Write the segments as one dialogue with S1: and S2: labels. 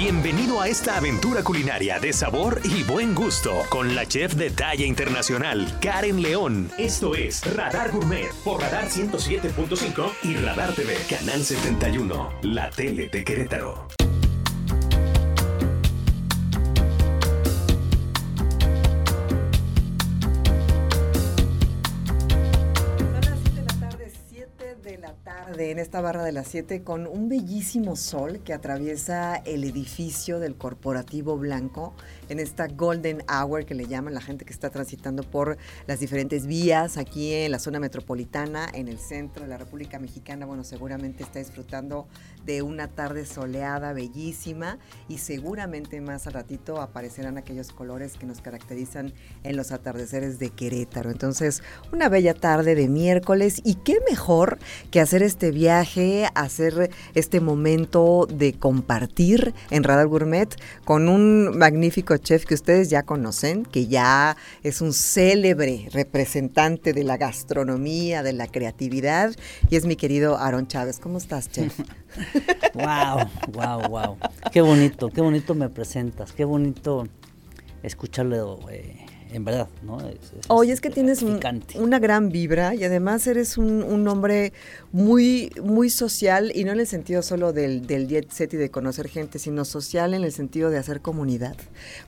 S1: Bienvenido a esta aventura culinaria de sabor y buen gusto con la chef de talla internacional, Karen León. Esto es Radar Gourmet por Radar 107.5 y Radar TV, Canal 71, la tele de Querétaro.
S2: En esta barra de las 7 con un bellísimo sol que atraviesa el edificio del Corporativo Blanco en esta Golden Hour que le llaman la gente que está transitando por las diferentes vías aquí en la zona metropolitana, en el centro de la República Mexicana. Bueno, seguramente está disfrutando de una tarde soleada, bellísima y seguramente más al ratito aparecerán aquellos colores que nos caracterizan en los atardeceres de Querétaro. Entonces, una bella tarde de miércoles y qué mejor que hacer este viaje, hacer este momento de compartir en Radar Gourmet con un magnífico chef que ustedes ya conocen, que ya es un célebre representante de la gastronomía, de la creatividad, y es mi querido Aaron Chávez. ¿Cómo estás, chef?
S3: wow, wow, wow. Qué bonito, qué bonito me presentas, qué bonito escucharlo. Eh, en verdad, ¿no? Es,
S2: Oye, es que tienes una gran vibra y además eres un, hombre muy, muy social y no en el sentido solo del, del jet set y de conocer gente, sino social en el sentido de hacer comunidad.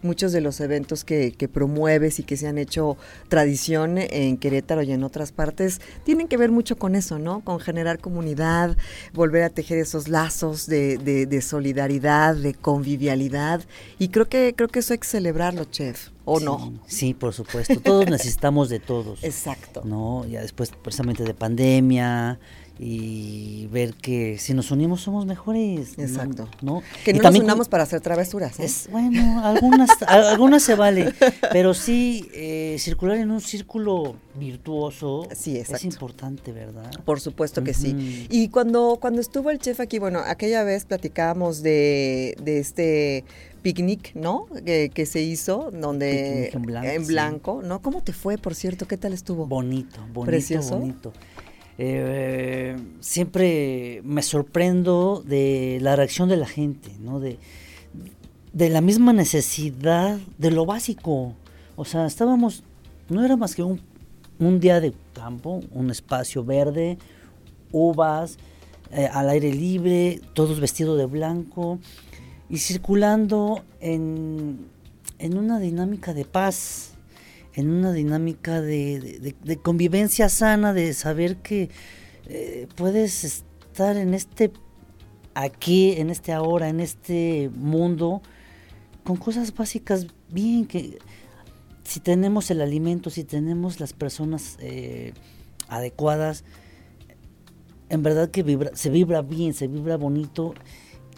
S2: Muchos de los eventos que, que promueves y que se han hecho tradición en Querétaro y en otras partes tienen que ver mucho con eso, ¿no? Con generar comunidad, volver a tejer esos lazos de, de, de solidaridad, de convivialidad y creo que, creo que eso hay que celebrarlo, chef. ¿O no?
S3: Sí, por supuesto. Todos necesitamos de todos.
S2: Exacto.
S3: ¿No? Ya después, precisamente de pandemia, y ver que si nos unimos somos mejores.
S2: Exacto.
S3: ¿no?
S2: Que no nos unamos para hacer travesuras. ¿eh?
S3: Es, bueno, algunas, algunas se vale, pero sí eh, circular en un círculo virtuoso sí, es importante, ¿verdad?
S2: Por supuesto que sí. Y cuando, cuando estuvo el chef aquí, bueno, aquella vez platicábamos de, de este picnic, ¿no? Que, se hizo, donde en blanco, en blanco ¿no? ¿Cómo te fue, por cierto? ¿Qué tal estuvo?
S3: Bonito, bonito, Precioso. bonito. Eh, siempre me sorprendo de la reacción de la gente, ¿no? De, de la misma necesidad de lo básico. O sea, estábamos, no era más que un, un día de campo, un espacio verde, uvas, eh, al aire libre, todos vestidos de blanco y circulando en, en una dinámica de paz en una dinámica de, convivencia sana, de saber que eh, puedes estar en este aquí, en este ahora, en este mundo, con cosas básicas bien, que si tenemos el alimento, si tenemos las personas eh, adecuadas, en verdad que vibra, se vibra bien, se vibra bonito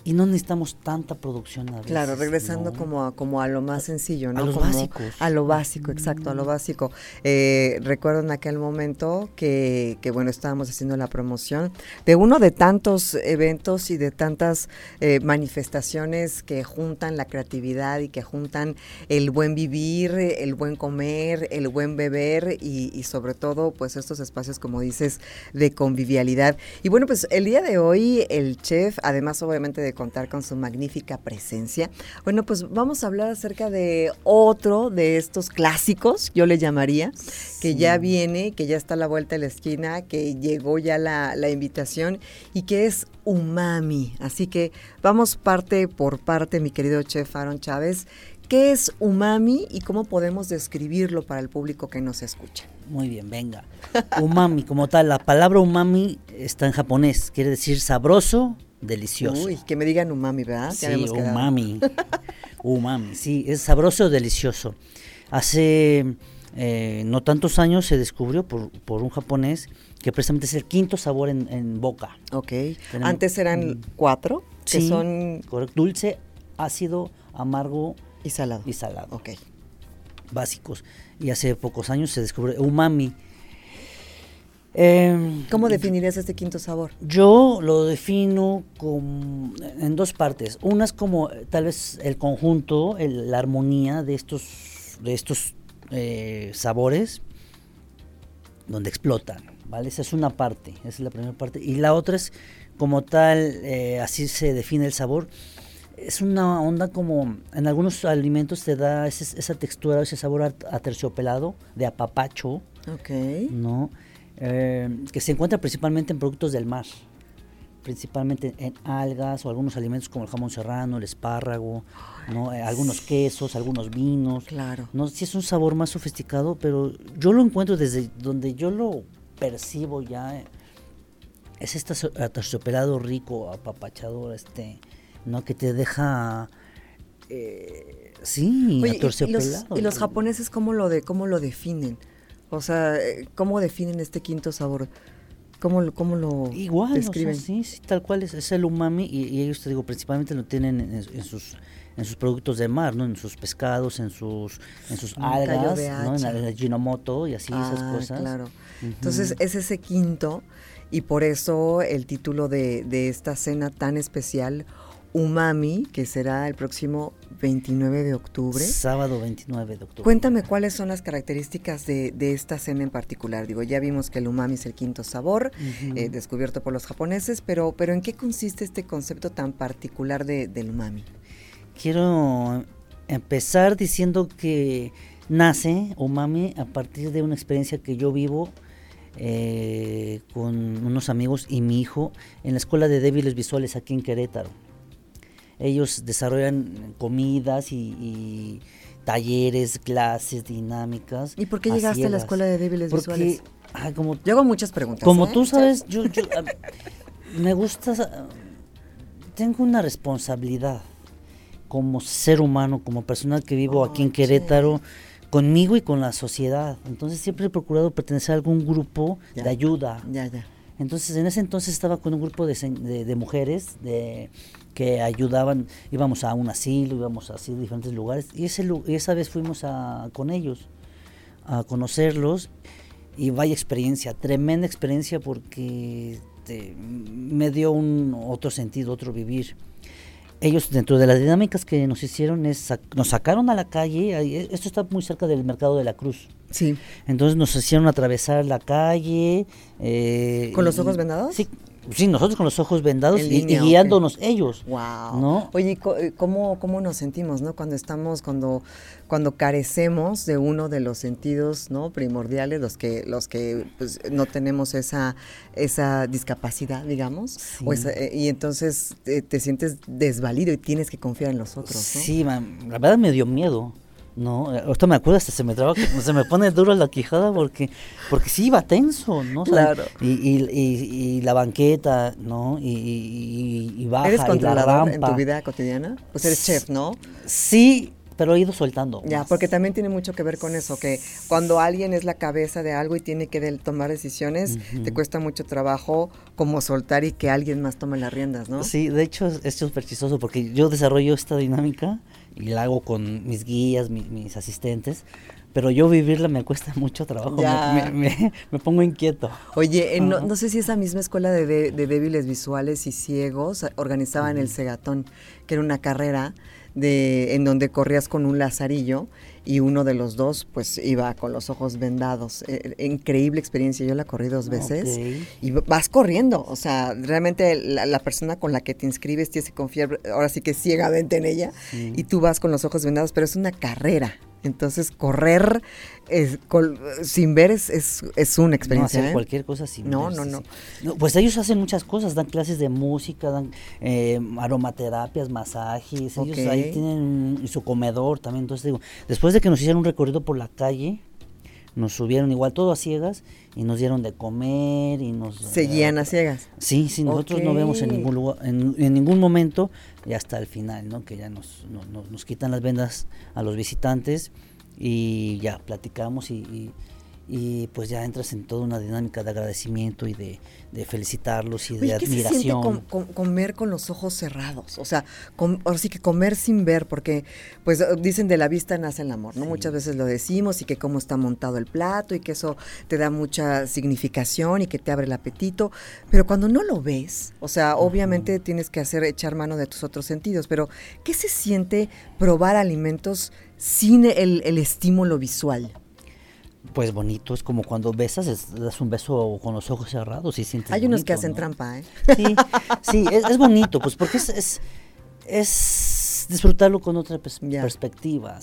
S3: y no necesitamos tanta producción a veces,
S2: Claro, regresando como, a, como a lo más sencillo, ¿no?
S3: A
S2: los
S3: básicos.
S2: A lo básico, exacto, a lo básico. Eh, recuerdo en aquel momento que, que, bueno, estábamos haciendo la promoción de uno de tantos eventos y de tantas eh, manifestaciones que juntan la creatividad y que juntan el buen vivir, el buen comer, el buen beber y, y sobre todo, pues estos espacios, como dices, de convivialidad. Y bueno, pues el día de hoy el chef, además obviamente de contar con su magnífica presencia. Bueno, pues vamos a hablar acerca de otro de estos clásicos, yo le llamaría, que ya viene, que ya está a la vuelta de la esquina, que llegó ya la, la invitación y que es umami. Así que vamos parte por parte, mi querido chef Aaron Chávez. ¿Qué es umami y cómo podemos describirlo para el público que nos escucha?
S3: Muy bien, venga. Umami, como tal, la palabra umami está en japonés, quiere decir sabroso, delicioso.
S2: Uy, que me digan umami, ¿verdad?
S3: Sí, umami. umami, sí, es sabroso, delicioso. Hace eh, no tantos años se descubrió por, por, un japonés que precisamente es el quinto sabor en, boca.
S2: Ok. Antes eran cuatro, que
S3: sí,
S2: son...
S3: Dulce, ácido, amargo
S2: y salado.
S3: Y salado.
S2: Ok.
S3: Básicos. Y hace pocos años se descubrió umami
S2: Em, ¿Cómo definirías este quinto sabor?
S3: Yo lo defino con, en dos partes. Una es como tal vez el conjunto, la armonía de estos, de estos eh, sabores donde explotan, ¿vale? Esa es una parte, esa es la primera parte. Y la otra es como tal, eh, así se define el sabor, es una onda como en algunos alimentos te da esa textura, ese sabor a, terciopelado, de apapacho.
S2: Ok.
S3: ¿No? Eh, que se encuentra principalmente en productos del mar, principalmente en algas o algunos alimentos como el jamón serrano, el espárrago, ¿no? Eh, algunos quesos, algunos vinos.
S2: Claro.
S3: No sí es un sabor más sofisticado, pero yo lo encuentro desde donde yo lo percibo ya. Eh, es este terciopelado rico, apapachador, este ¿no? Que te deja... Eh, sí,
S2: Oye, y, los, japoneses cómo lo, de, cómo lo definen? O sea, ¿cómo definen este quinto sabor? ¿Cómo, cómo lo
S3: Igual,
S2: describen?
S3: sí, sí, tal cual es, es el umami y, ellos, te digo, principalmente lo tienen en, sus en sus productos de mar, ¿no? En sus pescados, en sus en sus algas, ¿no? En el ginomoto y así esas ah, cosas.
S2: claro. Entonces, es ese quinto y por eso el título de, de esta cena tan especial Umami, que será el próximo 29 de octubre.
S3: Sábado 29 de octubre.
S2: Cuéntame cuáles son las características de, esta cena en particular. Digo, ya vimos que el umami es el quinto sabor, eh, descubierto por los japoneses, pero, pero ¿en qué consiste este concepto tan particular de, del umami?
S3: Quiero empezar diciendo que nace umami a partir de una experiencia que yo vivo eh, con unos amigos y mi hijo en la Escuela de Débiles Visuales aquí en Querétaro ellos desarrollan comidas y, talleres, clases, dinámicas.
S2: ¿Y por qué llegaste a la escuela de débiles
S3: Porque,
S2: visuales?
S3: como,
S2: yo hago muchas preguntas.
S3: Como
S2: ¿eh?
S3: tú sabes, yo, me gusta, tengo una responsabilidad como ser humano, como persona que vivo aquí en Querétaro, conmigo y con la sociedad. Entonces siempre he procurado pertenecer a algún grupo de ayuda.
S2: Ya, ya.
S3: Entonces en ese entonces estaba con un grupo de, de mujeres de que ayudaban, íbamos a un asilo, íbamos a diferentes lugares, y ese, esa vez fuimos a, con ellos a conocerlos, y vaya experiencia, tremenda experiencia porque me dio un otro sentido, otro vivir. Ellos dentro de las dinámicas que nos hicieron es nos sacaron a la calle, esto está muy cerca del mercado de la Cruz.
S2: Sí.
S3: Entonces nos hicieron atravesar la calle.
S2: Eh, ¿Con los ojos vendados?
S3: Sí, Sí, nosotros con los ojos vendados y, guiándonos ellos.
S2: Wow.
S3: ¿no?
S2: Oye, eh, ¿cómo, ¿cómo nos sentimos, no? Cuando estamos, cuando, cuando carecemos de uno de los sentidos, ¿no? Primordiales, los que, los que pues, no tenemos esa, esa discapacidad, digamos. Eh, y entonces te, sientes desvalido y tienes que confiar en los otros, ¿no?
S3: Sí, la verdad me dio miedo. No, ahorita me acuerdo, hasta se me traba, se me pone duro la quijada porque, porque sí iba tenso, ¿no?
S2: claro.
S3: Y, y, y, la banqueta, ¿no? Y, y, baja.
S2: ¿Eres controlador en tu vida cotidiana? Pues eres chef, ¿no?
S3: Sí, pero he ido soltando.
S2: Ya, porque también tiene mucho que ver con eso, que cuando alguien es la cabeza de algo y tiene que tomar decisiones, te cuesta mucho trabajo como soltar y que alguien más tome las riendas, ¿no?
S3: Sí, de hecho es súper chistoso porque yo desarrollo esta dinámica y la hago con mis guías, mis asistentes, pero yo vivirla me cuesta mucho trabajo, me, me, pongo inquieto.
S2: Oye, no, sé si esa misma escuela de, de, débiles visuales y ciegos organizaban el Segatón, que era una carrera de, en donde corrías con un lazarillo y uno de los dos pues iba con los ojos vendados. Eh, eh, increíble experiencia, yo la corrí dos veces y vas corriendo, o sea, realmente la, persona con la que te inscribes tienes que confiar ahora sí que ciegamente en ella y tú vas con los ojos vendados, pero es una carrera. Entonces, correr sin ver es, es, una experiencia.
S3: No hacer
S2: ¿eh?
S3: cualquier cosa sin
S2: no,
S3: ver.
S2: No, no,
S3: no. Pues ellos hacen muchas cosas, dan clases de música, dan eh, aromaterapias, masajes. Ellos ahí tienen su comedor también. Entonces, digo, después de que nos hicieron un recorrido por la calle, nos subieron igual todo a ciegas y nos dieron de comer y nos
S2: seguían a ciegas.
S3: Sí sí nosotros no vemos en ningún lugar en, ningún momento y hasta el final no que ya nos, nos quitan las vendas a los visitantes y ya platicamos y y pues ya entras en toda una dinámica de agradecimiento y de, felicitarlos y de admiración.
S2: Se comer con los ojos cerrados? O sea, ahora sí que comer sin ver, porque pues dicen de la vista nace el amor, ¿no? Muchas veces lo decimos y que cómo está montado el plato y que eso te da mucha significación y que te abre el apetito, pero cuando no lo ves, o sea, obviamente tienes que hacer echar mano de tus otros sentidos, pero ¿qué se siente probar alimentos sin el, el estímulo visual?
S3: Pues bonito, es como cuando besas, das un beso con los ojos cerrados y sientes.
S2: Hay unos que hacen trampa, ¿eh?
S3: Sí, sí, es, bonito, pues porque es, es, es es disfrutarlo con otra perspectiva.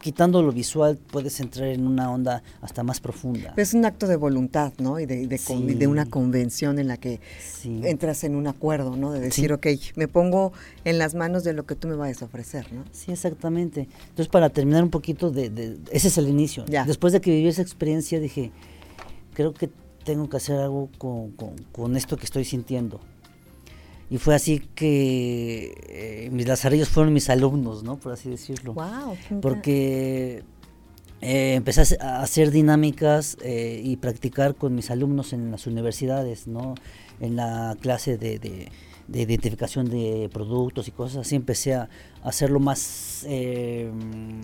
S3: Quitando lo visual puedes entrar en una onda hasta más profunda.
S2: Es un acto de voluntad, ¿no? Y de, de, una convención en la que entras en un acuerdo, ¿no? De decir, ok, me pongo en las manos de lo que tú me vayas a ofrecer, ¿no?
S3: Sí, exactamente. Entonces, para terminar un poquito de... ese es el inicio. Después de que viví esa experiencia, dije, creo que tengo que hacer algo con, con esto que estoy sintiendo y fue así que eh, mis lazarillos fueron mis alumnos, ¿no? Por así decirlo.
S2: Wow,
S3: Porque eh, empecé a hacer dinámicas eh, y practicar con mis alumnos en las universidades, ¿no? En la clase de, de, identificación de productos y cosas así, empecé a hacerlo más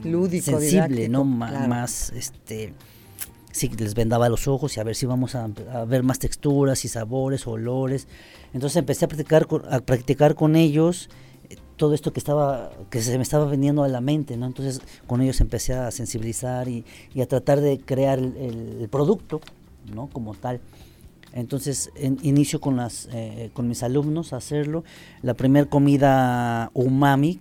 S2: lúdico,
S3: sensible, ¿no? Más, este sí, les vendaba los ojos y a ver si vamos a, a ver más texturas y sabores, olores. Entonces empecé a practicar, a practicar con ellos eh, todo esto que estaba que se me estaba veniendo a la mente, ¿no? Entonces con ellos empecé a sensibilizar y, a tratar de crear el, producto, ¿no? Como tal. Entonces inicio con las eh, con mis alumnos a hacerlo. La primera comida umami,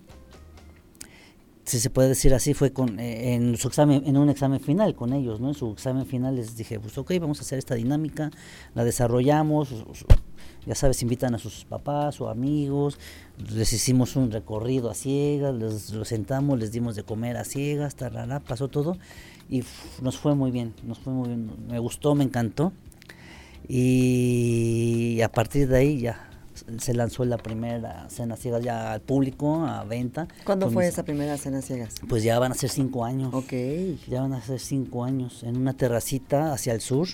S3: si se puede decir así, fue con eh, en su examen, en un examen final con ellos, ¿no? En su examen final les dije, pues ok, vamos a hacer esta dinámica, la desarrollamos, ya sabes, invitan a sus papás o amigos, les hicimos un recorrido a ciegas, les, sentamos, les dimos de comer a ciegas, tarara, pasó todo y nos fue muy bien, nos fue muy bien, me gustó, me encantó y a partir de ahí ya se lanzó la primera cena ciegas ya al público, a venta.
S2: ¿Cuándo fue esa primera cena ciegas?
S3: Pues ya van a ser cinco años.
S2: Ok.
S3: Ya van a ser cinco años, en una terracita hacia el sur,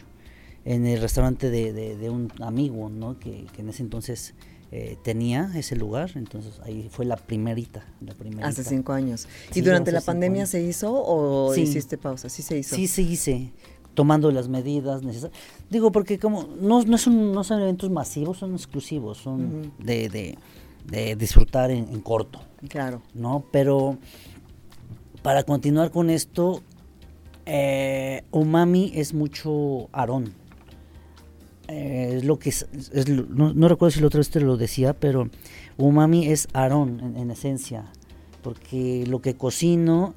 S3: en el restaurante de, de, un amigo, ¿no? Que, en ese entonces eh, tenía ese lugar, entonces ahí fue la primerita, la primerita.
S2: Hace cinco años. ¿Y durante la pandemia se hizo o hiciste pausa? Sí se hizo.
S3: Sí se hice, tomando las medidas necesarias. Digo, porque como no, no, son, no son eventos masivos, son exclusivos, son de, de, disfrutar en, corto.
S2: Claro.
S3: ¿No? Pero para continuar con esto, eh, umami es mucho arón. Eh, es lo que es, no, recuerdo si la otra vez te lo decía, pero umami es arón en, esencia, porque lo que cocino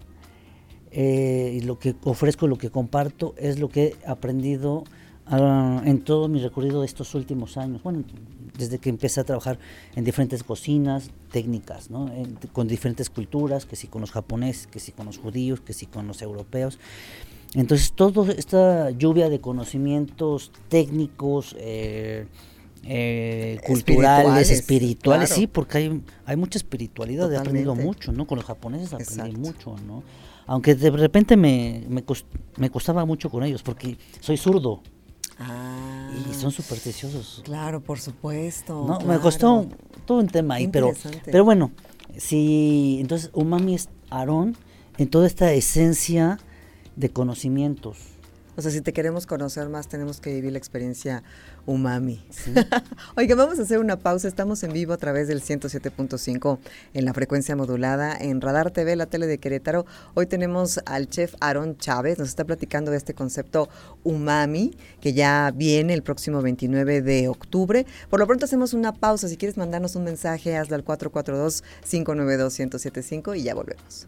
S3: eh, y lo que ofrezco, lo que comparto es lo que he aprendido ah, en todo mi recorrido de estos últimos años. Bueno, desde que empecé a trabajar en diferentes cocinas, técnicas, ¿no? con diferentes culturas, que si con los japoneses, que si con los judíos, que si con los europeos. Entonces, toda esta lluvia de conocimientos técnicos, eh, eh, culturales, espirituales, sí, porque hay, hay mucha espiritualidad, he aprendido mucho, ¿no? Con los japoneses aprendí mucho, ¿no? Aunque de repente me, me, costaba mucho con ellos, porque soy zurdo.
S2: Ah,
S3: y son supersticiosos.
S2: Claro, por supuesto.
S3: No, me costó todo un tema ahí, pero, pero bueno, sí, entonces umami es Aarón en toda esta esencia de conocimientos.
S2: O sea, si te queremos conocer más, tenemos que vivir la experiencia umami. Oiga, vamos a hacer una pausa. Estamos en vivo a través del 107.5 en la frecuencia modulada en Radar TV, la tele de Querétaro. Hoy tenemos al chef Aaron Chávez. Nos está platicando de este concepto umami que ya viene el próximo 29 de octubre. Por lo pronto hacemos una pausa. Si quieres mandarnos un mensaje, hazlo al 442-592-1075 y ya volvemos.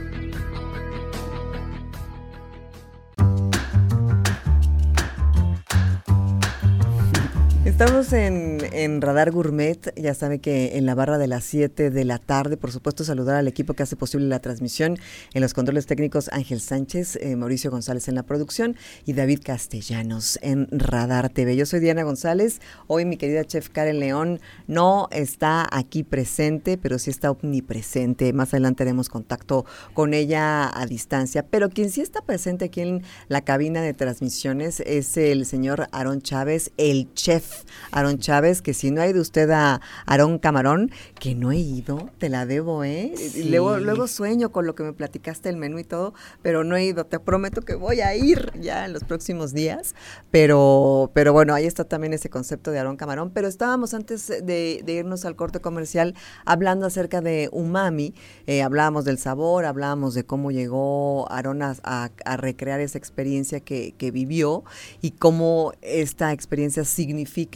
S2: Estamos en, Radar Gourmet, ya sabe que en la barra de las 7 de la tarde, por supuesto saludar al equipo que hace posible la transmisión, en los controles técnicos Ángel Sánchez, eh, Mauricio González en la producción y David Castellanos en Radar TV. Yo soy Diana González, hoy mi querida chef Karen León no está aquí presente, pero sí está omnipresente, más adelante haremos contacto con ella a distancia, pero quien sí está presente aquí en la cabina de transmisiones es el señor Aarón Chávez, el chef Aaron Chávez, que si no ha ido usted a Aarón Camarón, que no he ido, te la debo, ¿eh? Luego, luego sueño con lo que me platicaste el menú y todo, pero no he ido. Te prometo que voy a ir ya en los próximos días. Pero, pero bueno, ahí está también ese concepto de Aarón Camarón. Pero estábamos antes de, irnos al corte comercial hablando acerca de umami. Eh, hablábamos del sabor, hablábamos de cómo llegó Aarón a, a, recrear esa experiencia que, que vivió y cómo esta experiencia significa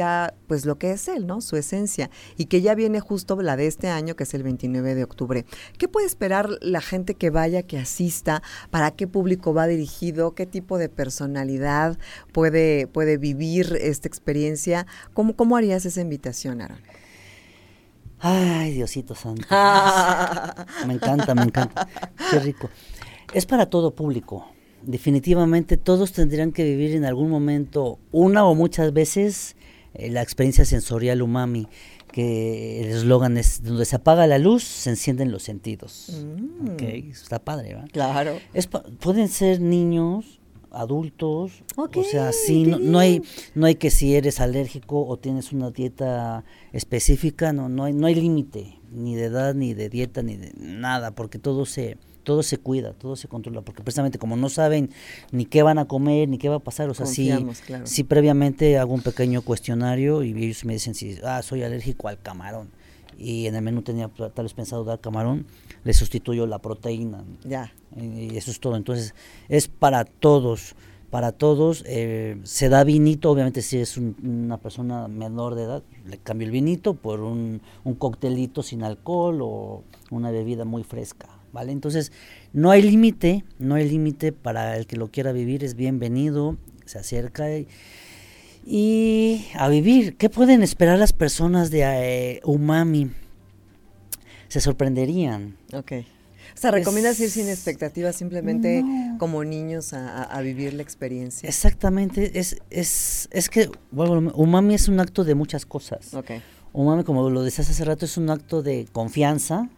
S2: pues lo que es él, ¿no? Su esencia. Y que ya viene justo la de este año, que es el 29 de octubre. ¿Qué puede esperar la gente que vaya, que asista? ¿Para qué público va dirigido? ¿Qué tipo de personalidad puede, puede vivir esta experiencia? ¿Cómo, cómo harías esa invitación, Aaron?
S3: Ay, Diosito Santo. me encanta, me encanta. Qué rico. Es para todo público definitivamente todos tendrían que vivir en algún momento, una o muchas veces, la experiencia sensorial umami, que el eslogan es, donde se apaga la luz, se encienden los sentidos. Mm. está padre, ¿verdad?
S2: Claro.
S3: Es, pueden ser niños, adultos, o sea, sí, no, hay, no hay que si eres alérgico o tienes una dieta específica, no, no hay, no hay límite, ni de edad, ni de dieta, ni de nada, porque todo se todo se cuida, todo se controla, porque precisamente como no saben ni qué van a comer, ni qué va a pasar, o sea, sí, previamente hago un pequeño cuestionario y ellos me dicen si, ah, soy alérgico al camarón, y en el menú tenía tal vez pensado dar camarón, le sustituyo la proteína.
S2: Ya.
S3: Y eso es todo, entonces es para todos, para todos, eh, se da vinito, obviamente si es una persona menor de edad, le cambio el vinito por un, un coctelito sin alcohol o una bebida muy fresca. ¿Vale? Entonces, no hay límite, no hay límite para el que lo quiera vivir, es bienvenido, se acerca y, a vivir. ¿Qué pueden esperar las personas de eh, Umami? Se sorprenderían.
S2: Ok. O sea, ¿recomiendas ir sin expectativas, simplemente como niños a, vivir la experiencia?
S3: Exactamente, es, es, es que, bueno, umami es un acto de muchas cosas.
S2: Okay.
S3: Umami, como lo decías hace rato, es un acto de confianza,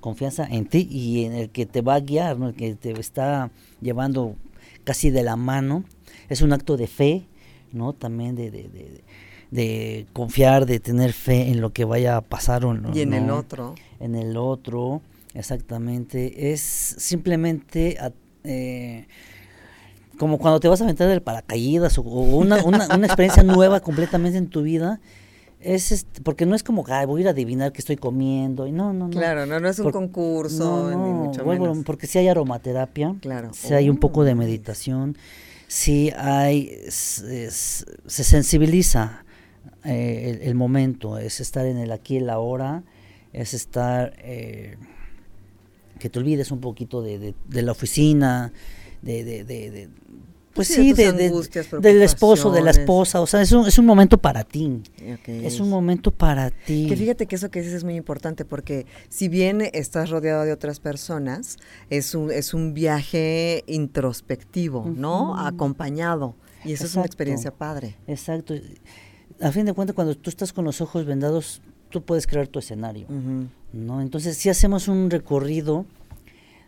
S3: confianza en ti y en el que te va a guiar, el que te está llevando casi de la mano. Es un acto de fe, ¿no? También de, de, de, confiar, de tener fe en lo que vaya a pasar o no.
S2: Y en el otro.
S3: En el otro, exactamente. Es simplemente... Eh, como cuando te vas a aventar del paracaídas o, una, una, una experiencia nueva completamente en tu vida es este, porque no es como, Ay, voy a ir a adivinar qué estoy comiendo. Y no, no, no.
S2: Claro, no, no es un concurso, ni mucho menos.
S3: Porque si hay aromaterapia,
S2: claro.
S3: si hay un poco de oh. meditación, si hay, se sensibiliza eh, el, momento, es estar en el aquí y la ahora, es estar, eh, que te olvides un poquito de, de, la oficina, de, de, pues sí, de, del esposo, de la esposa, o sea, es un, es un momento para ti. Es un momento para ti.
S2: Que fíjate que eso que dices es muy importante porque si bien estás rodeado de otras personas, es un, es un viaje introspectivo, ¿no? Acompañado. Y eso es una experiencia padre.
S3: Exacto. A fin de cuentas, cuando tú estás con los ojos vendados, tú puedes crear tu escenario, ¿no? Entonces, si hacemos un recorrido,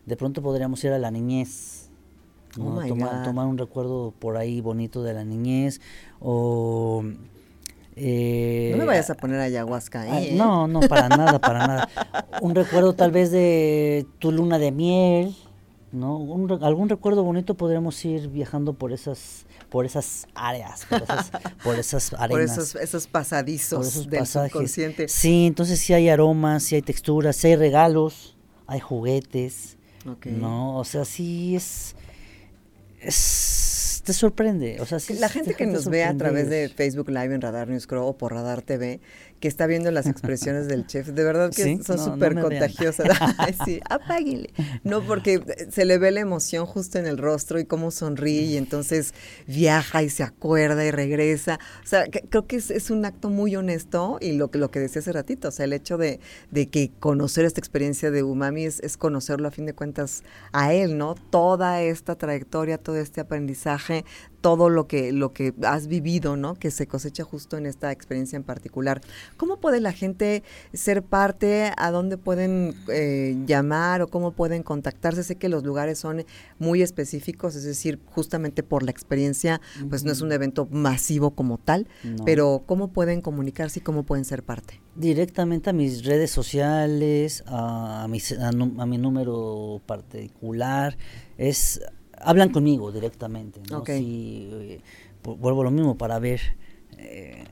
S3: de pronto podríamos ir a la niñez, Oh tomar, un recuerdo por ahí bonito de la niñez o...
S2: Eh, no me vayas a poner ayahuasca ahí.
S3: ¿eh? No, no, para nada, para nada. Un recuerdo tal vez de tu luna de miel, ¿no? algún recuerdo bonito podríamos ir viajando por esas por esas áreas, por esas, por esas arenas.
S2: Por esos, esos pasadizos del subconsciente.
S3: Sí, entonces sí hay aromas, sí hay texturas, sí hay regalos, hay juguetes, ¿no? O sea, sí es te sorprende. O sea,
S2: la gente que nos ve a través de Facebook Live en Radar News Crow o por Radar TV, que está viendo las expresiones del chef, de verdad que son súper contagiosas. sí, apáguenle. No, porque se le ve la emoción justo en el rostro y cómo sonríe y entonces viaja y se acuerda y regresa. O sea, creo que es, un acto muy honesto y lo, lo que decía hace ratito, o sea, el hecho de, que conocer esta experiencia de Umami es, es conocerlo a fin de cuentas a él, ¿no? Toda esta trayectoria, todo este aprendizaje todo lo que, lo que has vivido, ¿no? Que se cosecha justo en esta experiencia en particular. ¿Cómo puede la gente ser parte? ¿A dónde pueden eh, llamar o cómo pueden contactarse? Sé que los lugares son muy específicos, es decir, justamente por la experiencia, pues no es un evento masivo como tal, pero ¿cómo pueden comunicarse y cómo pueden ser parte?
S3: Directamente a mis redes sociales, a, a mi número particular, es hablan conmigo directamente. ¿no? Eh, vuelvo a lo mismo para ver. Eh,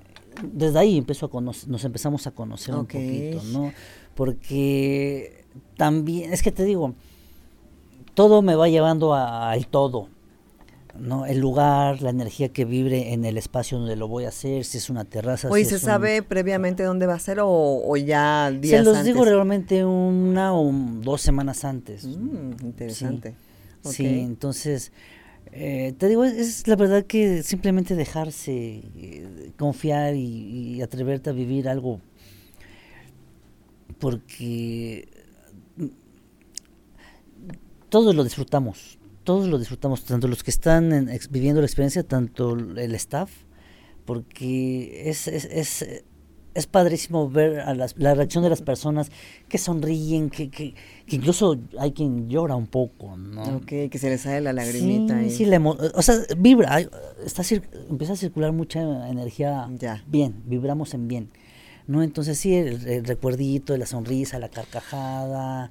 S3: desde ahí empezó a nos empezamos a conocer un poquito, ¿no? Porque también, es que te digo, todo me va llevando al todo. ¿no? El lugar, la energía que vibre en el espacio donde lo voy a hacer, si es una terraza.
S2: Oye, ¿se sabe previamente dónde va a ser o, ya días
S3: Se los digo realmente una o dos semanas antes.
S2: Mm, interesante.
S3: Sí, entonces, eh, te digo, es, la verdad que simplemente dejarse, eh, confiar y, atreverte a vivir algo, porque mm, todos lo disfrutamos, todos lo disfrutamos, tanto los que están viviendo la experiencia, tanto el staff, porque es, es es padrísimo ver a la reacción de las personas que sonríen, que, que, incluso hay quien llora un poco, ¿no?
S2: Ok, que se le sale la lagrimita.
S3: Sí, sí, o sea, vibra, está empieza a circular mucha energía ya. bien, vibramos en bien, ¿no? Entonces sí, el, el recuerdito, la sonrisa, la carcajada,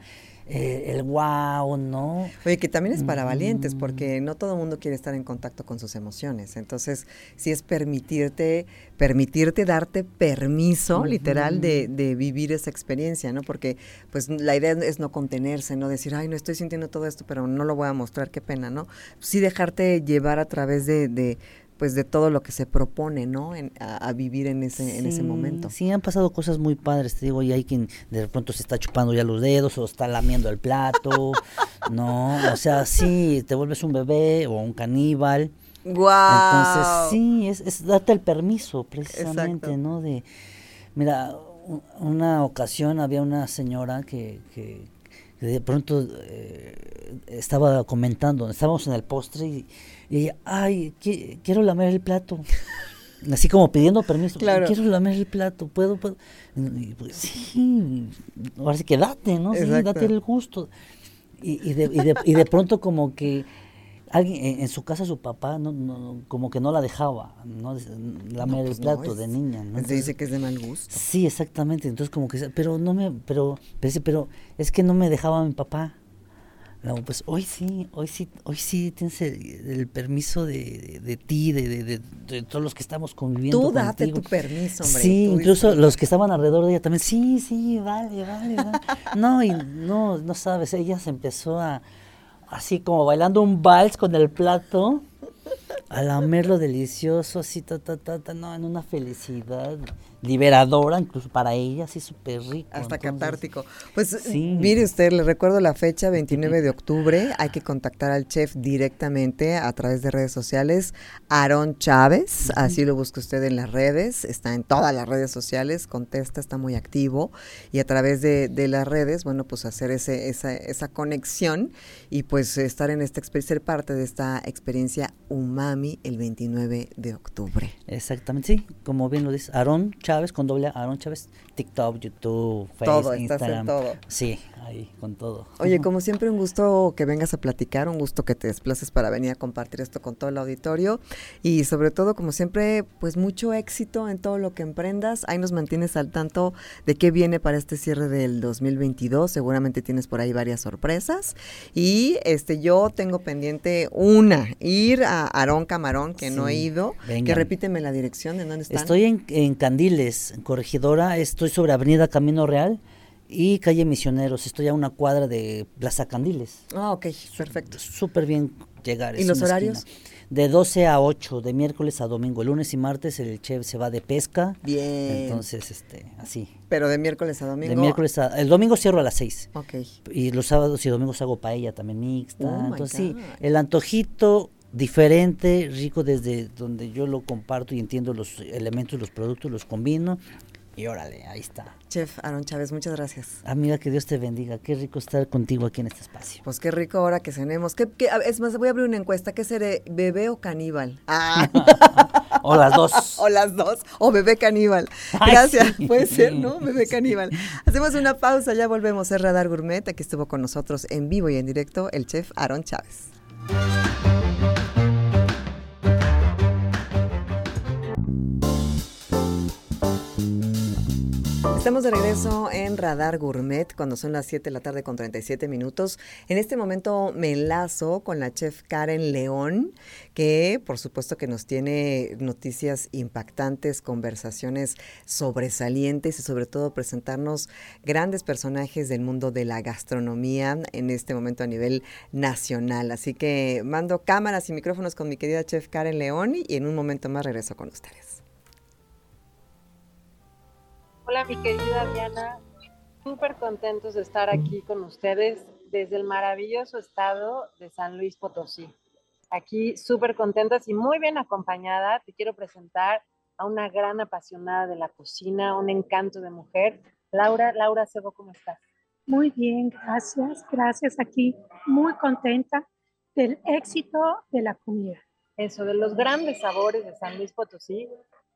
S3: eh, el wow, ¿no?
S2: Oye, que también es para valientes, porque no todo el mundo quiere estar en contacto con sus emociones. Entonces, sí es permitirte, permitirte darte permiso, literal, de, de, vivir esa experiencia, ¿no? Porque, pues, la idea es no contenerse, no decir, ay, no estoy sintiendo todo esto, pero no lo voy a mostrar, qué pena, ¿no? Sí dejarte llevar a través de, de pues de todo lo que se propone, ¿no? a, vivir en ese, en ese momento.
S3: Sí, han pasado cosas muy padres, te digo, y hay quien de pronto se está chupando ya los dedos o está lamiendo el plato, ¿no? O sea, sí, te vuelves un bebé o un caníbal.
S2: Wow.
S3: Entonces, sí, es, es darte el permiso, precisamente, ¿no? De, mira, una ocasión había una señora que, que, de pronto eh, estaba comentando, estábamos en el postre y y ella, ay, quiero lamer el plato. Así como pidiendo permiso. Claro. Quiero lamer el plato, ¿puedo? puedo? Pues, sí, ahora sí que date, ¿no? Sí, date el gusto. Y, y, de, y, de, y de pronto como que alguien en, su casa su papá no, no, como que no la dejaba no lamer el pues plato de niña ¿no?
S2: Se dice que es de mal gusto
S3: sí exactamente entonces como que pero no me pero pero, pero es que no me dejaba mi papá no, pues hoy sí, hoy sí, hoy sí tienes el, permiso de, de, ti, de, de, todos los que estamos conviviendo.
S2: Tú date tu permiso, hombre.
S3: Sí, incluso los que estaban alrededor de ella también, sí, sí, vale, vale, vale. no, y no, no sabes, ella se empezó a, así como bailando un vals con el plato, a lamerlo delicioso, así, ta, ta, ta, ta, no, en una felicidad liberadora, incluso para ella, así súper rico.
S2: Hasta catártico. Pues mire usted, le recuerdo la fecha, 29 de octubre, hay que contactar al chef directamente a través de redes sociales, Aarón Chávez, así lo busca usted en las redes, está en todas las redes sociales, contesta, está muy activo, y a través de, las redes, bueno, pues hacer ese, esa, esa conexión y pues estar en esta experiencia, ser parte de esta experiencia Umami el 29 de octubre.
S3: Exactamente, sí, como bien lo dice, Aarón Chávez Chávez con doble Aaron Chávez, TikTok, YouTube, Facebook, todo, Instagram. todo. Sí, ahí con todo.
S2: Oye, como siempre un gusto que vengas a platicar, un gusto que te desplaces para venir a compartir esto con todo el auditorio y sobre todo como siempre, pues mucho éxito en todo lo que emprendas. Ahí nos mantienes al tanto de qué viene para este cierre del 2022. Seguramente tienes por ahí varias sorpresas y este yo tengo pendiente una, ir a Aarón Camarón que no he ido, que repíteme la dirección de dónde están.
S3: Estoy en, en Candil en Corregidora, estoy sobre Avenida Camino Real y calle Misioneros, estoy a una cuadra de Plaza Candiles.
S2: Ah, ok, perfecto.
S3: Súper bien llegar.
S2: ¿Y los horarios?
S3: De 12 a 8, de miércoles a domingo. Lunes y martes el chef se va de pesca.
S2: Bien.
S3: Entonces, este, así.
S2: Pero de miércoles a domingo.
S3: De miércoles a. El domingo cierro a las 6.
S2: Ok.
S3: Y los sábados y domingos hago paella también mixta. Oh Entonces, sí, el antojito diferente, rico desde donde yo lo comparto y entiendo los elementos, los productos, los combino Y órale, ahí está.
S2: Chef Aaron Chávez, muchas gracias.
S3: Amiga, que Dios te bendiga. Qué rico estar contigo aquí en este espacio.
S2: Pues qué rico ahora que cenemos. ¿Qué, es más, voy a abrir una encuesta. ¿Qué seré, bebé o caníbal?
S3: Ah. o las dos.
S2: o las dos. O bebé caníbal. Gracias. Puede ser, ¿no? Bebé caníbal. Hacemos una pausa, ya volvemos. Es Radar Gourmet. Aquí estuvo con nosotros en vivo y en directo el chef Aaron Chávez. Estamos de regreso en Radar Gourmet cuando son las 7 de la tarde con 37 minutos. En este momento me enlazo con la chef Karen León, que por supuesto que nos tiene noticias impactantes, conversaciones sobresalientes y sobre todo presentarnos grandes personajes del mundo de la gastronomía en este momento a nivel nacional. Así que mando cámaras y micrófonos con mi querida chef Karen León y en un momento más regreso con ustedes.
S4: Hola, mi querida Diana. Súper contentos de estar aquí con ustedes desde el maravilloso estado de San Luis Potosí. Aquí súper contentas y muy bien acompañada. Te quiero presentar a una gran apasionada de la cocina, un encanto de mujer. Laura, Laura Sebo, ¿cómo estás?
S5: Muy bien, gracias. Gracias aquí. Muy contenta del éxito de la comida.
S4: Eso, de los grandes sabores de San Luis Potosí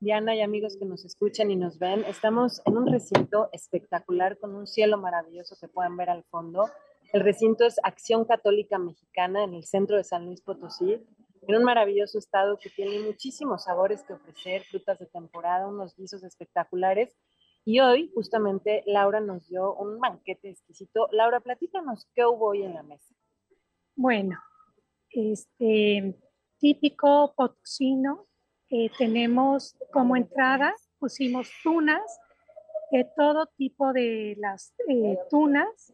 S4: Diana y amigos que nos escuchan y nos ven, estamos en un recinto espectacular con un cielo maravilloso que pueden ver al fondo. El recinto es Acción Católica Mexicana en el centro de San Luis Potosí, en un maravilloso estado que tiene muchísimos sabores que ofrecer, frutas de temporada, unos guisos espectaculares. Y hoy, justamente, Laura nos dio un banquete exquisito. Laura, platícanos qué hubo hoy en la mesa.
S5: Bueno, este típico potosino, eh, tenemos como entrada, pusimos tunas, de todo tipo de las eh, tunas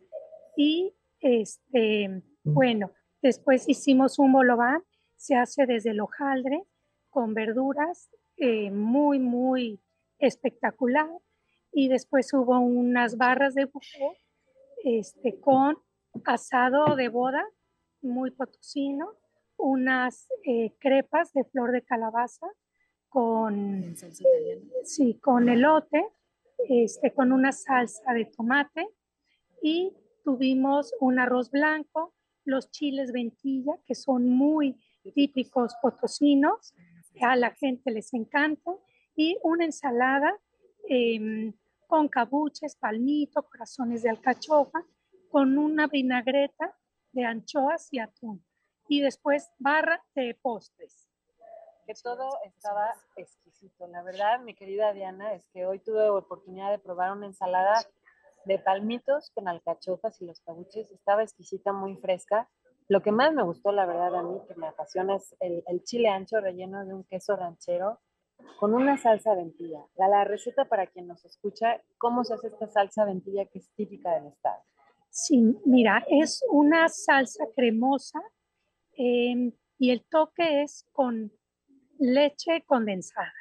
S5: y este, bueno, después hicimos un bolobán, se hace desde el hojaldre con verduras, eh, muy, muy espectacular. Y después hubo unas barras de buffet este, con asado de boda, muy potosino, unas crepas de flor de calabaza, con, sí, con elote, este, con una salsa de tomate y tuvimos un arroz blanco, los chiles ventilla, que son muy típicos potosinos, a la gente les encanta, y una ensalada em, con cabuches, palmito, corazones de alcachofa, con una vinagreta de anchoas y atún. Y después barra de postres
S4: que todo estaba exquisito. La verdad, mi querida Diana, es que hoy tuve oportunidad de probar una ensalada de palmitos con alcachofas y los cabuches. Estaba exquisita, muy fresca. Lo que más me gustó, la verdad, a mí, que me apasiona, es el, chile ancho relleno de un queso ranchero con una salsa ventilla. La, la, receta para quien nos escucha, ¿cómo se hace esta salsa ventilla que es típica del estado?
S5: Sí, mira, es una salsa cremosa em, y el toque es con leche condensada.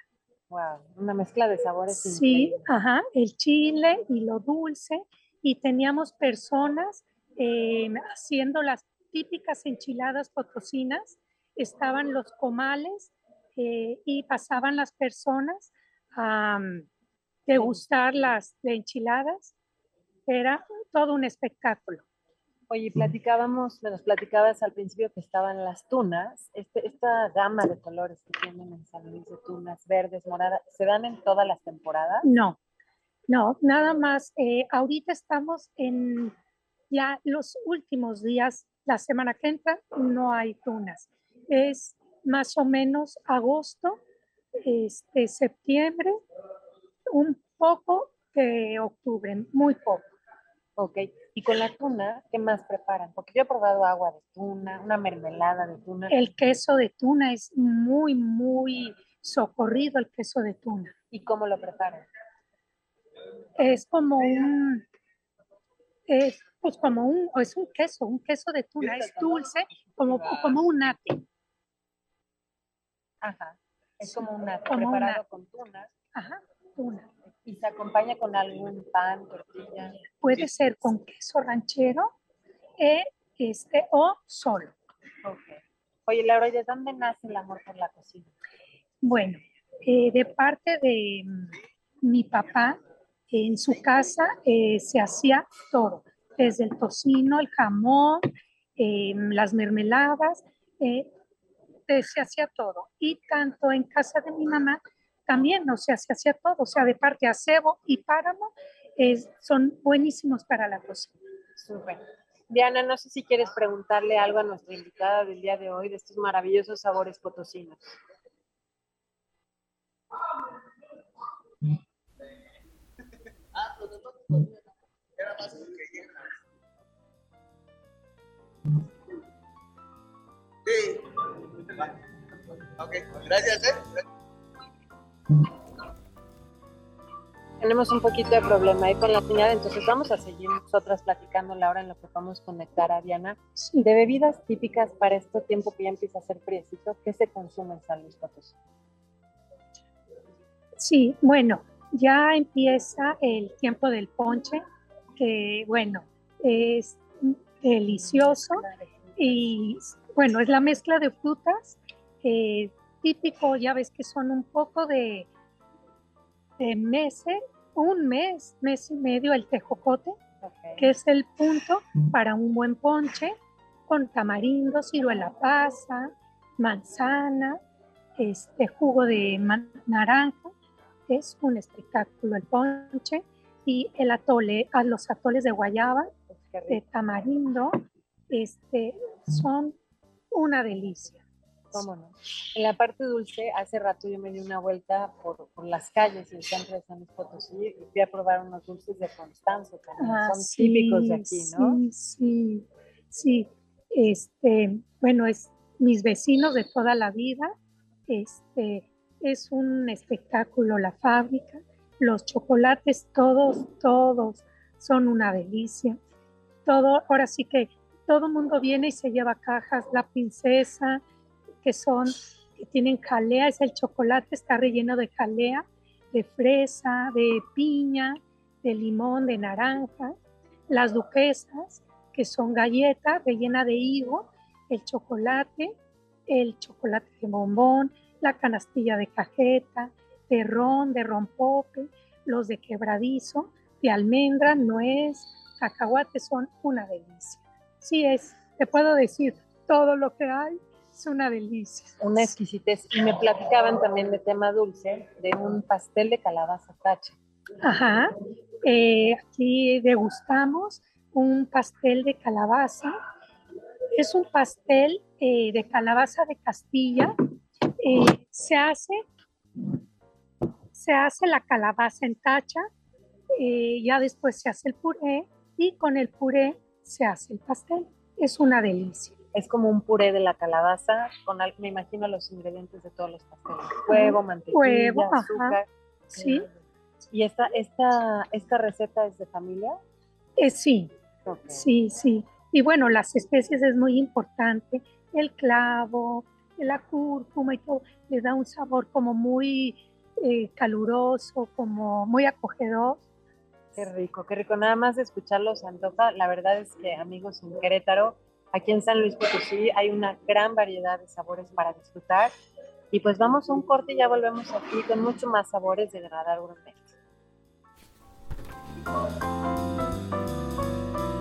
S4: Wow, una mezcla de sabores.
S5: Sí, ajá, el chile y lo dulce. Y teníamos personas em, haciendo las típicas enchiladas potosinas. Estaban los comales eh, y pasaban las personas a mm, degustar las enchiladas. Era todo un espectáculo.
S4: Oye, platicábamos, nos platicabas al principio que estaban las tunas, este, esta gama de colores que tienen en San Luis de tunas, verdes, moradas, ¿se dan en todas las temporadas?
S5: No, no, nada más. Eh, ahorita estamos en ya los últimos días, la semana que entra no hay tunas. Es más o menos agosto, este, septiembre, un poco de octubre, muy poco.
S4: Ok, y con la tuna, ¿qué más preparan? Porque yo he probado agua de tuna, una mermelada de tuna.
S5: El queso de tuna es muy, muy socorrido el queso de tuna.
S4: ¿Y cómo lo preparan?
S5: Es como un, es pues como un, es un queso, un queso de tuna, es dulce, como, como un nate.
S4: Ajá, es como un nate, preparado con tuna.
S5: Ajá, tuna
S4: y se acompaña con algún pan, tortilla.
S5: Puede ser con queso ranchero eh, este, o solo.
S4: Okay. Oye, Laura, ¿y de dónde nace el amor por la cocina?
S5: Bueno, eh, de parte de mm, mi papá, en su casa eh, se hacía todo, desde el tocino, el jamón, em, las mermeladas, eh, se hacía todo. Y tanto en casa de mi mamá también, o sea, se hacía todo, o sea, de parte acebo y páramo, son buenísimos para la cocina.
S4: Súper. Diana, no sé si quieres preguntarle algo a nuestra invitada del día de hoy de estos maravillosos sabores potosinos.
S6: Sí. Ok, gracias. ¿eh?
S4: Tenemos un poquito de problema ahí con la señal, entonces vamos a seguir nosotras platicando la hora en la que a conectar a Diana. De bebidas típicas para este tiempo que ya empieza a ser friecito, ¿qué se consume en San Luis Potosí?
S5: Sí, bueno, ya empieza el tiempo del ponche, que bueno, es delicioso y bueno, es la mezcla de frutas, eh, típico, ya ves que son un poco de de meses, un mes, mes y medio el tejocote, que es el punto para un buen ponche con tamarindo, ciruela pasa, manzana, este jugo de naranja. Es un espectáculo el ponche y el atole, a los atoles de guayaba, de tamarindo, este, son una delicia.
S4: ¿Cómo no? En la parte dulce, hace rato yo me di una vuelta por, por las calles del centro de San Luis Potosí y fui a probar unos dulces de Constanzo, que ah, son típicos de aquí, ¿no?
S5: Sí, sí, sí. Este, bueno, es mis vecinos de toda la vida. Este, es un espectáculo la fábrica. Los chocolates, todos, todos son una delicia. Todo, ahora sí que todo el mundo viene y se lleva cajas, la princesa, que son, que tienen jalea, es el chocolate, está relleno de jalea, de fresa, de piña, de limón, de naranja, las duquesas, que son galletas rellena de higo, el chocolate, el chocolate de bombón, la canastilla de cajeta, de ron, de rompope, los de quebradizo, de almendra, nuez, cacahuate, son una delicia. Sí es, te puedo decir todo lo que hay es una delicia.
S4: Una exquisitez. Y me platicaban también de tema dulce, de un pastel de calabaza tacha.
S5: Ajá. Eh, aquí degustamos un pastel de calabaza. Es un pastel eh, de calabaza de Castilla. Eh, se hace se hace la calabaza en tacha, ya después se hace el puré y con el puré se hace el pastel. Es una delicia
S4: es como un puré de la calabaza, con me imagino los ingredientes de todos los pasteles, huevo, mantequilla, azúcar.
S5: Sí.
S4: ¿Y esta, esta, esta receta es de familia?
S5: Eh, sí, sí, sí. Y bueno, las especies es muy importante, el clavo, la cúrcuma y todo, le da un sabor como muy eh, caluroso, como muy acogedor.
S4: Qué rico, qué rico. Nada más de escucharlo se antoja. La verdad es que amigos en Querétaro, Aquí en San Luis Potosí hay una gran variedad de sabores para disfrutar. Y pues vamos a un corte y ya volvemos aquí con mucho más sabores de Radar Gourmet.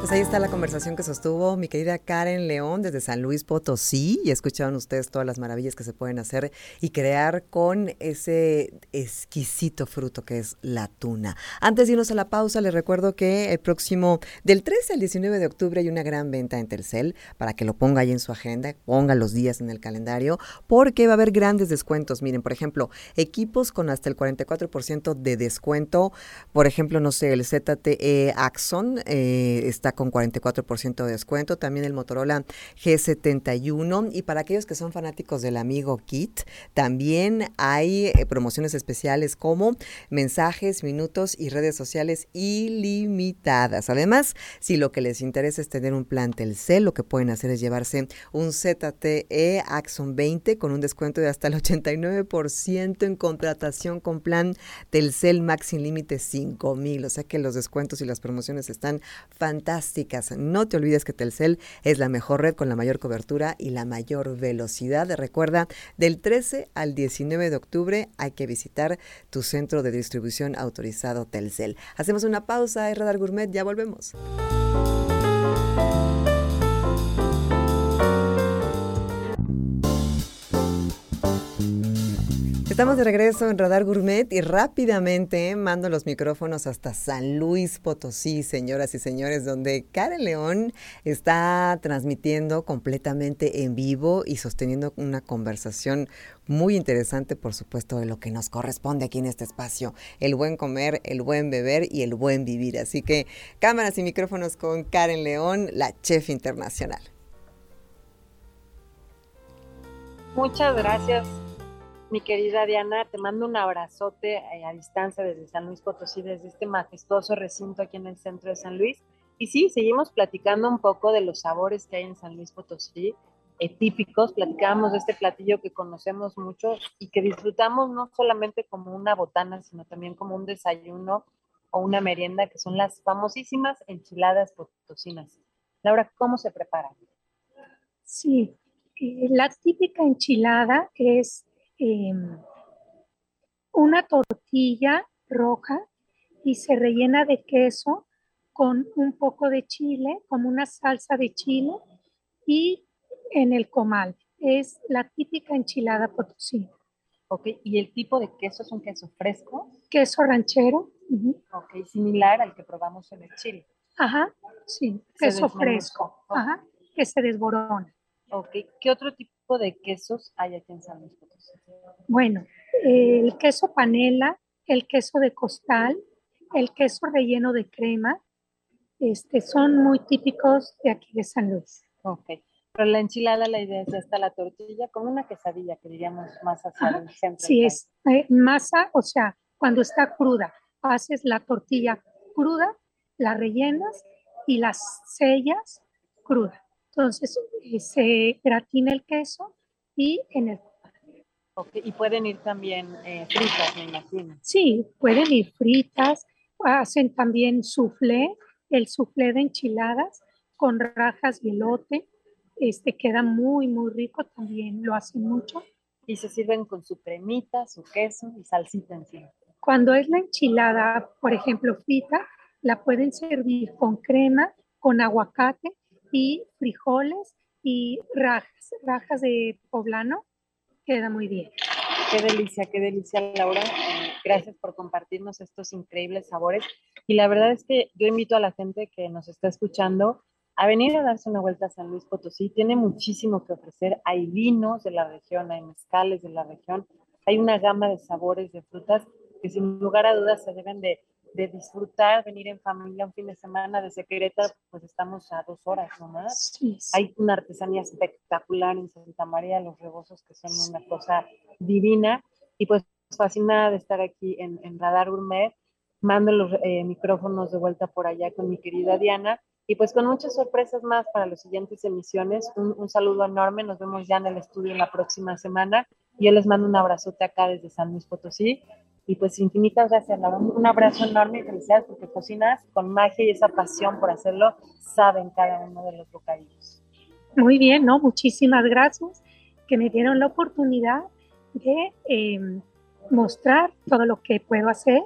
S2: Pues ahí está la conversación que sostuvo mi querida Karen León desde San Luis Potosí y escucharon ustedes todas las maravillas que se pueden hacer y crear con ese exquisito fruto que es la tuna. Antes de irnos a la pausa, les recuerdo que el próximo del 13 al 19 de octubre hay una gran venta en Telcel para que lo ponga ahí en su agenda, ponga los días en el calendario porque va a haber grandes descuentos. Miren, por ejemplo, equipos con hasta el 44% de descuento. Por ejemplo, no sé, el ZTE Axon eh, está con 44% de descuento. También el Motorola G71. Y para aquellos que son fanáticos del amigo Kit, también hay eh, promociones especiales como mensajes, minutos y redes sociales ilimitadas. Además, si lo que les interesa es tener un plan Telcel, lo que pueden hacer es llevarse un ZTE Axon 20 con un descuento de hasta el 89% en contratación con plan Telcel Max sin límite 5000. O sea que los descuentos y las promociones están fantásticos fantásticas. No te olvides que Telcel es la mejor red con la mayor cobertura y la mayor velocidad. Recuerda, del 13 al 19 de octubre hay que visitar tu centro de distribución autorizado Telcel. Hacemos una pausa, es Radar Gourmet, ya volvemos. Estamos de regreso en Radar Gourmet y rápidamente mando los micrófonos hasta San Luis Potosí, señoras y señores, donde Karen León está transmitiendo completamente en vivo y sosteniendo una conversación muy interesante, por supuesto, de lo que nos corresponde aquí en este espacio, el buen comer, el buen beber y el buen vivir. Así que cámaras y micrófonos con Karen León, la chef internacional.
S4: Muchas gracias mi querida Diana, te mando un abrazote eh, a distancia desde San Luis Potosí, desde este majestuoso recinto aquí en el centro de San Luis. Y sí, seguimos platicando un poco de los sabores que hay en San Luis Potosí, eh, típicos. Platicábamos de este platillo que conocemos mucho y que disfrutamos no solamente como una botana, sino también como un desayuno o una merienda, que son las famosísimas enchiladas potosinas. Laura, ¿cómo se preparan?
S5: Sí, eh, la típica enchilada es Em, una tortilla roja y se rellena de queso con un poco de chile, como una salsa de chile y en el comal. Es la típica enchilada potosina.
S4: Ok, ¿y el tipo de queso es un queso fresco?
S5: Queso ranchero.
S4: Ok, similar al que probamos en el chile.
S5: Ajá, sí, queso fresco. Ajá, que se desborona.
S4: Ok, ¿qué otro tipo de quesos hay aquí en San Luis Potosí?
S5: Bueno, el queso panela, el queso de costal, el queso relleno de crema, este, son muy típicos de aquí de San Luis.
S4: Ok, pero la enchilada la idea es esta la tortilla como una quesadilla que diríamos más hacia el centro.
S5: Sí, es eh, masa, o sea, cuando está cruda, haces la tortilla cruda, la rellenas y las sellas cruda. Entonces eh, se gratina el queso y en el
S4: y pueden ir también eh, fritas, me imagino.
S5: Sí, pueden ir fritas. Hacen también soufflé, el soufflé de enchiladas con rajas de elote. Este queda muy, muy rico también, lo hacen mucho.
S4: Y se sirven con su cremita, su queso y salsita encima.
S5: Cuando es la enchilada, por ejemplo, frita, la pueden servir con crema, con aguacate y frijoles y rajas, rajas de poblano queda muy bien.
S4: Qué delicia, qué delicia, Laura. Gracias por compartirnos estos increíbles sabores. Y la verdad es que yo invito a la gente que nos está escuchando a venir a darse una vuelta a San Luis Potosí. Tiene muchísimo que ofrecer. Hay vinos de la región, hay mezcales de la región, hay una gama de sabores, de frutas que sin lugar a dudas se deben de de disfrutar, venir en familia un fin de semana desde Querétaro, pues estamos a dos horas nomás. Sí, Hay una artesanía espectacular en Santa María, los rebozos que son una cosa divina. Y pues fascinada de estar aquí en, Radar Gourmet. Mando los eh, micrófonos de vuelta por allá con mi querida Diana. Y pues con muchas sorpresas más para las siguientes emisiones. Un, un saludo enorme. Nos vemos ya en el estudio la próxima semana. Y yo les mando un abrazote acá desde San Luis Potosí. Y pues infinitas gracias, Laura. Un abrazo enorme y felicidades porque cocinas con magia y esa pasión por hacerlo, saben cada uno de los bocadillos.
S5: Muy bien, ¿no? Muchísimas gracias que me dieron la oportunidad de em, mostrar todo lo que puedo hacer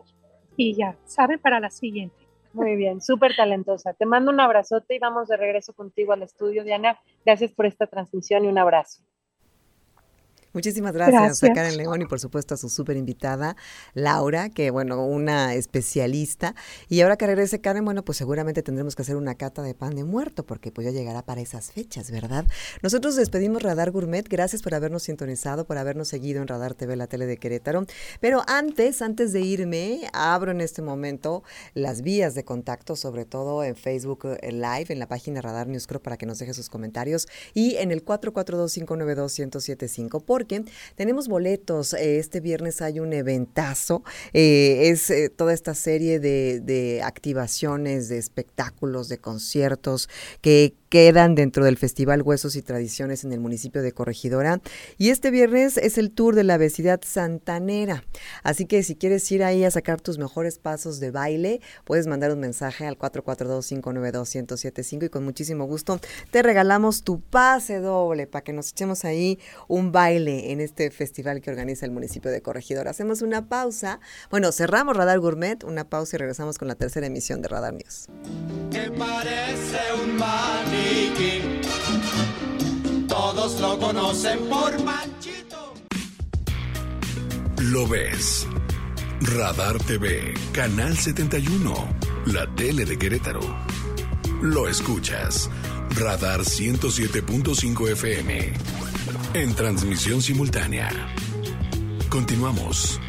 S5: y ya, saben, para la siguiente.
S4: Muy bien, súper talentosa. Te mando un abrazote y vamos de regreso contigo al estudio, Diana. Gracias por esta transmisión y un abrazo.
S2: Muchísimas gracias, a Karen León y por supuesto a su súper invitada, Laura, que bueno, una especialista. Y ahora que regrese Karen, bueno, pues seguramente tendremos que hacer una cata de pan de muerto, porque pues ya llegará para esas fechas, ¿verdad? Nosotros despedimos Radar Gourmet, gracias por habernos sintonizado, por habernos seguido en Radar TV, la tele de Querétaro. Pero antes, antes de irme, abro en este momento las vías de contacto, sobre todo en Facebook eh, Live, en la página Radar News Crow, para que nos deje sus comentarios, y en el 442-592-1075. Por porque tenemos boletos. Eh, este viernes hay un eventazo. Eh, es eh, toda esta serie de, de activaciones, de espectáculos, de conciertos que quedan dentro del Festival Huesos y Tradiciones en el municipio de Corregidora. Y este viernes es el tour de la vecindad santanera. Así que si quieres ir ahí a sacar tus mejores pasos de baile, puedes mandar un mensaje al 442-592-1075 y con muchísimo gusto te regalamos tu pase doble para que nos echemos ahí un baile en este festival que organiza el municipio de Corregidora. Hacemos una pausa. Bueno, cerramos Radar Gourmet, una pausa y regresamos con la tercera emisión de Radar News.
S7: parece un Todos lo conocen por Manchito.
S8: Lo ves. Radar TV, Canal 71, la tele de Querétaro. Lo escuchas. Radar 107.5 FM. En transmisión simultánea. Continuamos.